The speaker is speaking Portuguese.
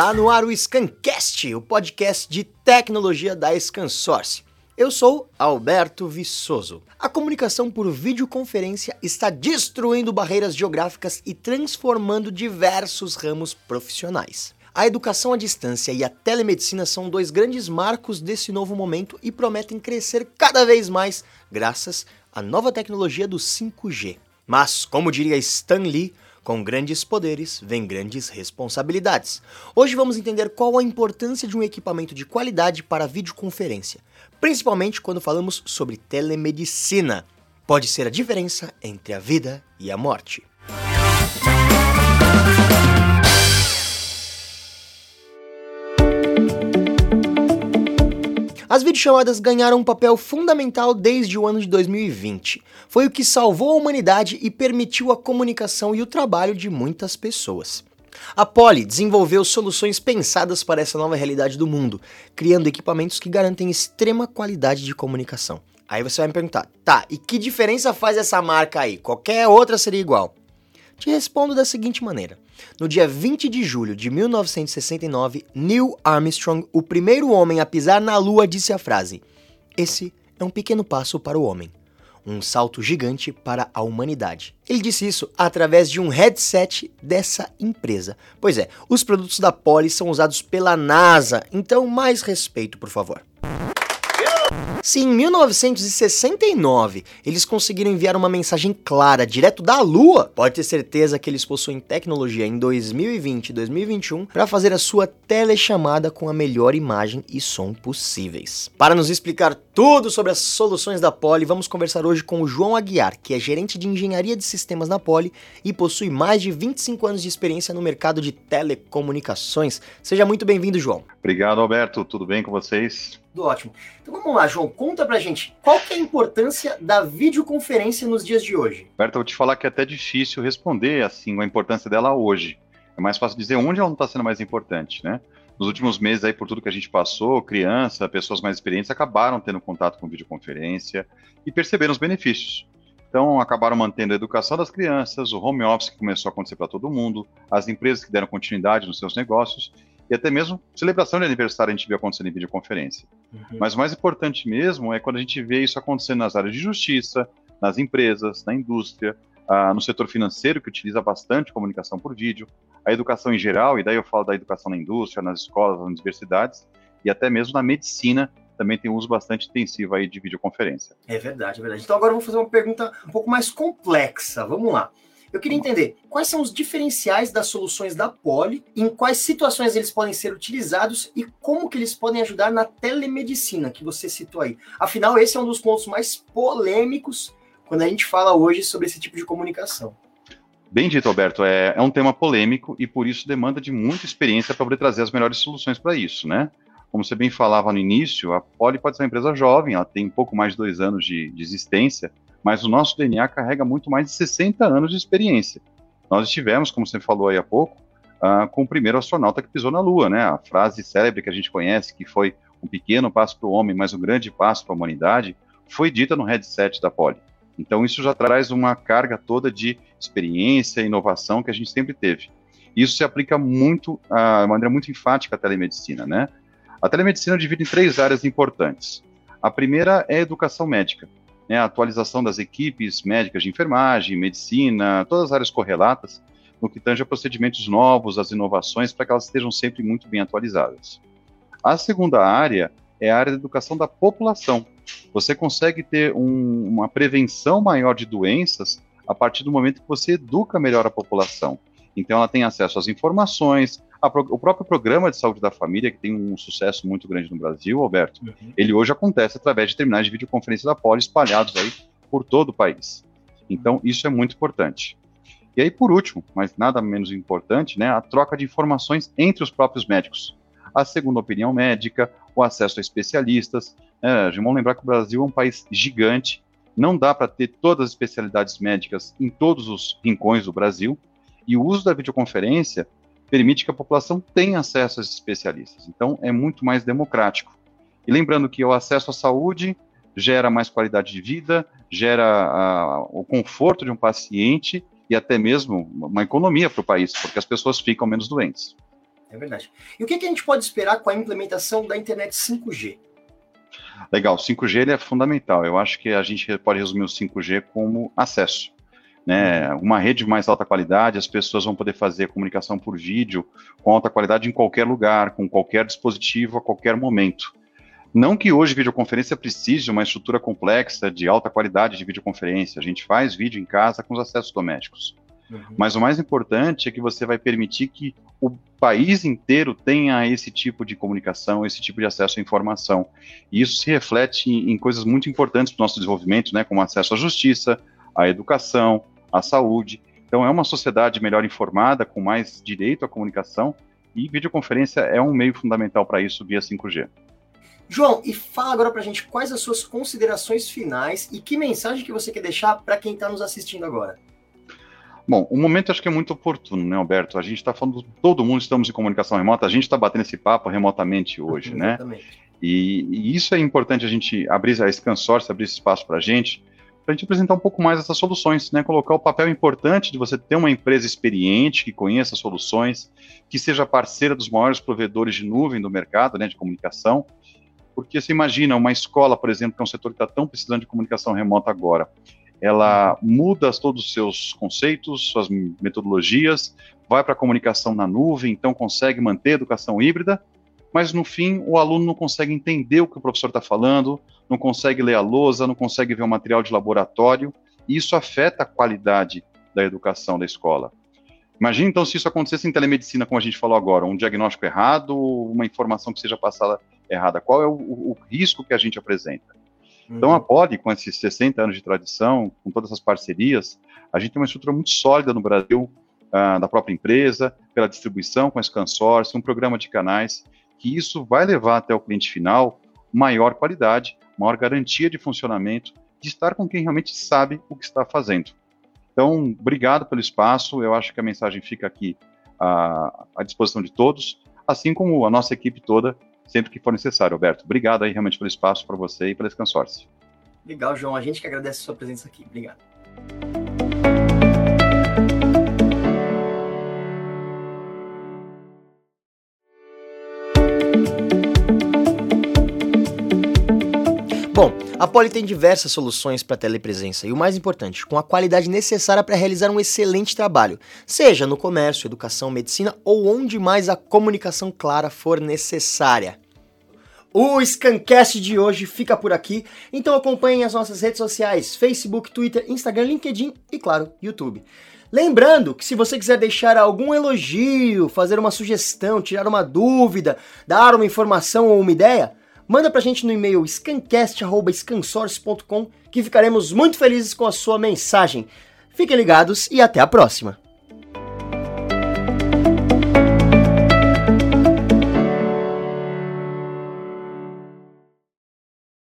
Está no ar o Scancast, o podcast de tecnologia da Scansource. Eu sou Alberto Viçoso. A comunicação por videoconferência está destruindo barreiras geográficas e transformando diversos ramos profissionais. A educação à distância e a telemedicina são dois grandes marcos desse novo momento e prometem crescer cada vez mais graças à nova tecnologia do 5G. Mas, como diria Stan Lee, com grandes poderes vem grandes responsabilidades. Hoje vamos entender qual a importância de um equipamento de qualidade para videoconferência, principalmente quando falamos sobre telemedicina. Pode ser a diferença entre a vida e a morte. As videochamadas ganharam um papel fundamental desde o ano de 2020. Foi o que salvou a humanidade e permitiu a comunicação e o trabalho de muitas pessoas. A Poly desenvolveu soluções pensadas para essa nova realidade do mundo, criando equipamentos que garantem extrema qualidade de comunicação. Aí você vai me perguntar, tá, e que diferença faz essa marca aí? Qualquer outra seria igual? Te respondo da seguinte maneira: no dia 20 de julho de 1969, Neil Armstrong, o primeiro homem a pisar na Lua, disse a frase: Esse é um pequeno passo para o homem, um salto gigante para a humanidade. Ele disse isso através de um headset dessa empresa. Pois é, os produtos da Poly são usados pela NASA, então mais respeito, por favor. Se em 1969 eles conseguiram enviar uma mensagem clara direto da Lua, pode ter certeza que eles possuem tecnologia em 2020 e 2021 para fazer a sua telechamada com a melhor imagem e som possíveis. Para nos explicar tudo sobre as soluções da Poly, vamos conversar hoje com o João Aguiar, que é gerente de engenharia de sistemas na Poly e possui mais de 25 anos de experiência no mercado de telecomunicações. Seja muito bem-vindo, João. Obrigado, Alberto. Tudo bem com vocês? Tudo ótimo. Então vamos lá, João, conta pra gente, qual que é a importância da videoconferência nos dias de hoje? Alberto, eu vou te falar que é até difícil responder assim a importância dela hoje. É mais fácil dizer onde ela não está sendo mais importante, né? Nos últimos meses aí, por tudo que a gente passou, criança, pessoas mais experientes acabaram tendo contato com videoconferência e perceberam os benefícios. Então, acabaram mantendo a educação das crianças, o home office que começou a acontecer para todo mundo, as empresas que deram continuidade nos seus negócios e até mesmo celebração de aniversário a gente vê acontecendo em videoconferência. Uhum. Mas o mais importante mesmo é quando a gente vê isso acontecendo nas áreas de justiça, nas empresas, na indústria, no setor financeiro, que utiliza bastante comunicação por vídeo, a educação em geral, e daí eu falo da educação na indústria, nas escolas, nas universidades, e até mesmo na medicina, também tem um uso bastante intensivo aí de videoconferência. É verdade, é verdade. Então agora eu vou fazer uma pergunta um pouco mais complexa. Vamos lá. Eu queria entender quais são os diferenciais das soluções da Poli, em quais situações eles podem ser utilizados e como que eles podem ajudar na telemedicina que você citou aí. Afinal, esse é um dos pontos mais polêmicos quando a gente fala hoje sobre esse tipo de comunicação. Bem dito, Alberto, é, é um tema polêmico e por isso demanda de muita experiência para poder trazer as melhores soluções para isso, né? Como você bem falava no início, a Poli pode ser uma empresa jovem, ela tem pouco mais de dois anos de, de existência, mas o nosso DNA carrega muito mais de 60 anos de experiência. Nós estivemos, como você falou aí há pouco, uh, com o primeiro astronauta que pisou na Lua, né? A frase célebre que a gente conhece, que foi um pequeno passo para o homem, mas um grande passo para a humanidade, foi dita no headset da Poli. Então isso já traz uma carga toda de experiência inovação que a gente sempre teve. Isso se aplica muito, uh, de maneira muito enfática à telemedicina, né? A telemedicina divide em três áreas importantes. A primeira é a educação médica né, a atualização das equipes médicas de enfermagem, medicina, todas as áreas correlatas, no que tange a procedimentos novos, as inovações, para que elas estejam sempre muito bem atualizadas. A segunda área é a área da educação da população. Você consegue ter um, uma prevenção maior de doenças a partir do momento que você educa melhor a população. Então, ela tem acesso às informações, o próprio programa de saúde da família, que tem um sucesso muito grande no Brasil, Alberto, uhum. ele hoje acontece através de terminais de videoconferência da Poli espalhados aí por todo o país. Então, isso é muito importante. E aí, por último, mas nada menos importante, né, a troca de informações entre os próprios médicos. A segunda opinião médica, o acesso a especialistas. É, vamos lembrar que o Brasil é um país gigante, não dá para ter todas as especialidades médicas em todos os rincões do Brasil, e o uso da videoconferência permite que a população tenha acesso a esses especialistas. Então, é muito mais democrático. E lembrando que o acesso à saúde gera mais qualidade de vida, gera uh, o conforto de um paciente e até mesmo uma economia para o país, porque as pessoas ficam menos doentes. É verdade. E o que, que a gente pode esperar com a implementação da internet 5G? Legal, 5G ele é fundamental. Eu acho que a gente pode resumir o 5G como acesso. Né? Uma rede de mais alta qualidade, as pessoas vão poder fazer comunicação por vídeo com alta qualidade em qualquer lugar, com qualquer dispositivo, a qualquer momento. Não que hoje videoconferência precise de uma estrutura complexa de alta qualidade de videoconferência. A gente faz vídeo em casa com os acessos domésticos. Uhum. Mas o mais importante é que você vai permitir que o país inteiro tenha esse tipo de comunicação, esse tipo de acesso à informação. E isso se reflete em, em coisas muito importantes para o nosso desenvolvimento, né, como acesso à justiça, à educação, à saúde. Então, é uma sociedade melhor informada, com mais direito à comunicação, e videoconferência é um meio fundamental para isso via 5G. João, e fala agora para a gente quais as suas considerações finais e que mensagem que você quer deixar para quem está nos assistindo agora. Bom, o momento acho que é muito oportuno, né, Alberto? A gente está falando, todo mundo estamos em comunicação remota, a gente está batendo esse papo remotamente hoje, né? E, e, isso é importante a gente abrir a Scansource, abrir esse espaço para a gente, para a gente apresentar um pouco mais essas soluções, né? Colocar o papel importante de você ter uma empresa experiente, que conheça soluções, que seja parceira dos maiores provedores de nuvem do mercado, né, de comunicação, porque você imagina uma escola, por exemplo, que é um setor que está tão precisando de comunicação remota agora, ela muda todos os seus conceitos, suas metodologias, vai para a comunicação na nuvem, então consegue manter a educação híbrida, mas no fim o aluno não consegue entender o que o professor está falando, não consegue ler a lousa, não consegue ver o material de laboratório, e isso afeta a qualidade da educação da escola. Imagina então se isso acontecesse em telemedicina, como a gente falou agora, um diagnóstico errado, uma informação que seja passada errada. Qual é o, o, risco que a gente apresenta? Uhum. Então, a Poli, com esses 60 anos de tradição, com todas essas parcerias, a gente tem uma estrutura muito sólida no Brasil, uh, da própria empresa, pela distribuição com a ScanSource, um programa de canais, que isso vai levar até o cliente final maior qualidade, maior garantia de funcionamento, de estar com quem realmente sabe o que está fazendo. Então, obrigado pelo espaço, eu acho que a mensagem fica aqui à, à disposição de todos, assim como a nossa equipe toda sempre que for necessário, Alberto. Obrigado aí realmente pelo espaço para você e pela Scansource. Legal, João. A gente que agradece a sua presença aqui. Obrigado. Bom, a Poli tem diversas soluções para telepresença e o mais importante, com a qualidade necessária para realizar um excelente trabalho, seja no comércio, educação, medicina ou onde mais a comunicação clara for necessária. O Scancast de hoje fica por aqui, então acompanhem as nossas redes sociais: Facebook, Twitter, Instagram, LinkedIn e, claro, YouTube. Lembrando que se você quiser deixar algum elogio, fazer uma sugestão, tirar uma dúvida, dar uma informação ou uma ideia, manda pra gente no e-mail scancast.scansource.com que ficaremos muito felizes com a sua mensagem. Fiquem ligados e até a próxima!